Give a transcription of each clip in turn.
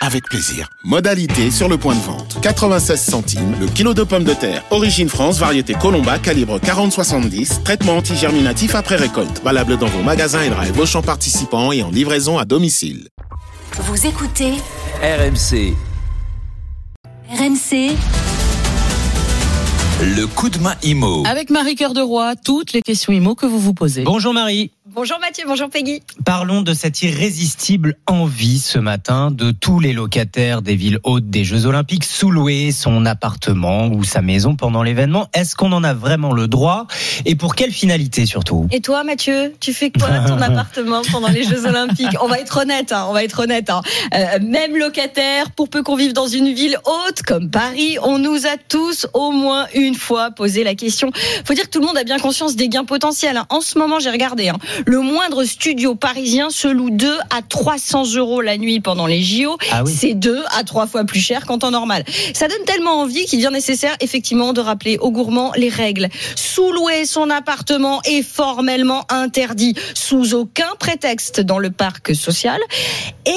avec plaisir. Modalité sur le point de vente. 96 centimes le kilo de pommes de terre. Origine France, variété Colomba, calibre 40-70. Traitement antigerminatif après récolte. Valable dans vos magasins et drive Auchan participants et en livraison à domicile. Vous écoutez RMC, RMC, le coup de main IMO. Avec Marie Cœur de Roy, toutes les questions IMO que vous vous posez. Bonjour Marie. Bonjour Mathieu, bonjour Peggy. Parlons de cette irrésistible envie ce matin de tous les locataires des villes hautes des Jeux Olympiques sous-louer son appartement ou sa maison pendant l'événement. Est-ce qu'on en a vraiment le droit? Et pour quelle finalité surtout? Et toi Mathieu, tu fais quoi à ton appartement pendant les Jeux Olympiques? On va être honnête, hein, on va être honnête. Hein. Euh, même locataire, pour peu qu'on vive dans une ville haute comme Paris, on nous a tous au moins une fois posé la question. Faut dire que tout le monde a bien conscience des gains potentiels. hein. En ce moment, j'ai regardé. Le moindre studio parisien se loue 2 à 300 euros la nuit pendant les JO. Ah oui. C'est 2 à 3 fois plus cher qu'en temps normal. Ça donne tellement envie qu'il devient nécessaire effectivement de rappeler aux gourmands les règles. Sous-louer son appartement est formellement interdit sous aucun prétexte dans le parc social.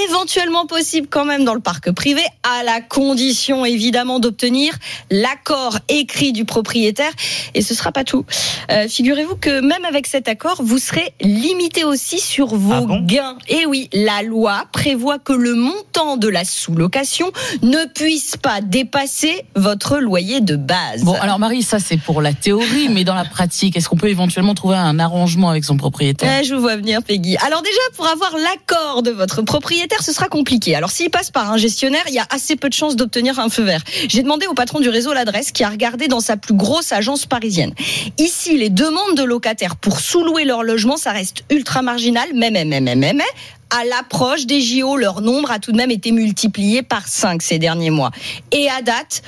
Éventuellement possible quand même dans le parc privé à la condition évidemment d'obtenir l'accord écrit du propriétaire. Et ce sera pas tout. Euh, Figurez-vous que même avec cet accord, vous serez limité aussi sur vos Ah bon gains. Et oui, la loi prévoit que le montant de la sous-location ne puisse pas dépasser votre loyer de base. Bon, alors Marie, ça c'est pour la théorie, mais dans la pratique, est-ce qu'on peut éventuellement trouver un arrangement avec son propriétaire? Ouais, je vous vois venir, Peggy. Alors déjà, pour avoir l'accord de votre propriétaire, ce sera compliqué. Alors s'il passe par un gestionnaire, il y a assez peu de chances d'obtenir un feu vert. J'ai demandé au patron du réseau l'adresse qui a regardé dans sa plus grosse agence parisienne. Ici, les demandes de locataires pour sous-louer leur logement, ça reste ultra marginal, mais, mais, mais, mais, mais, mais, à l'approche des JO, leur nombre a tout de même été multiplié par 5 ces derniers mois. Et à date,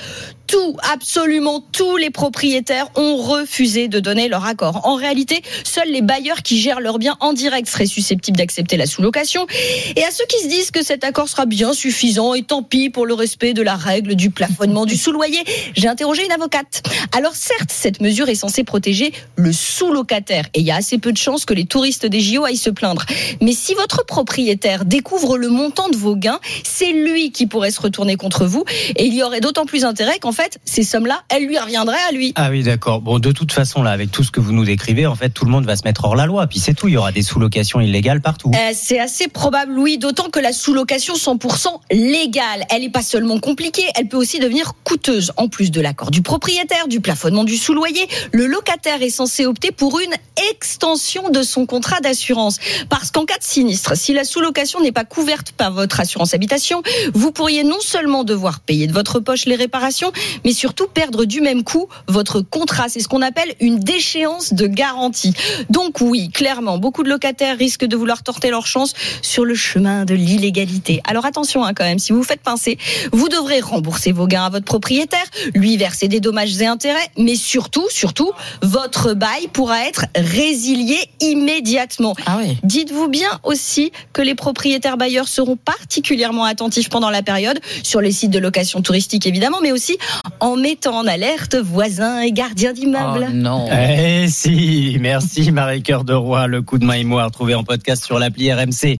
tout, absolument tous les propriétaires ont refusé de donner leur accord. En réalité, seuls les bailleurs qui gèrent leurs biens en direct seraient susceptibles d'accepter la sous-location. Et à ceux qui se disent que cet accord sera bien suffisant et tant pis pour le respect de la règle du plafonnement du sous-loyer, j'ai interrogé une avocate. Alors certes, cette mesure est censée protéger le sous-locataire et il y a assez peu de chances que les touristes des JO aillent se plaindre. Mais si votre propriétaire découvre le montant de vos gains, c'est lui qui pourrait se retourner contre vous et il y aurait d'autant plus intérêt qu'en fait, ces sommes-là, elles lui reviendraient à lui. Ah oui, d'accord. Bon, de toute façon, là, avec tout ce que vous nous décrivez, en fait, tout le monde va se mettre hors la loi. Puis c'est tout, il y aura des sous-locations illégales partout. Euh, c'est assez probable, oui, d'autant que la sous-location 100% légale, elle n'est pas seulement compliquée, elle peut aussi devenir coûteuse. En plus de l'accord du propriétaire, du plafonnement du sous-loyer, le locataire est censé opter pour une extension de son contrat d'assurance. Parce qu'en cas de sinistre, si la sous-location n'est pas couverte par votre assurance habitation, vous pourriez non seulement devoir payer de votre poche les réparations, mais surtout perdre du même coup votre contrat. C'est ce qu'on appelle une déchéance de garantie. Donc oui, clairement, beaucoup de locataires risquent de vouloir torter leur chance sur le chemin de l'illégalité. Alors attention hein, quand même, si vous vous faites pincer, vous devrez rembourser vos gains à votre propriétaire, lui verser des dommages et intérêts, mais surtout, surtout, votre bail pourra être résilié immédiatement. Ah oui. Dites-vous bien aussi que les propriétaires bailleurs seront particulièrement attentifs pendant la période sur les sites de location touristique évidemment, mais aussi en mettant en alerte voisins et gardiens Oh d'immeubles. non. Eh si, merci Marie Cœur de Roy. Le coup de main et moi, retrouvé en podcast sur l'appli RMC.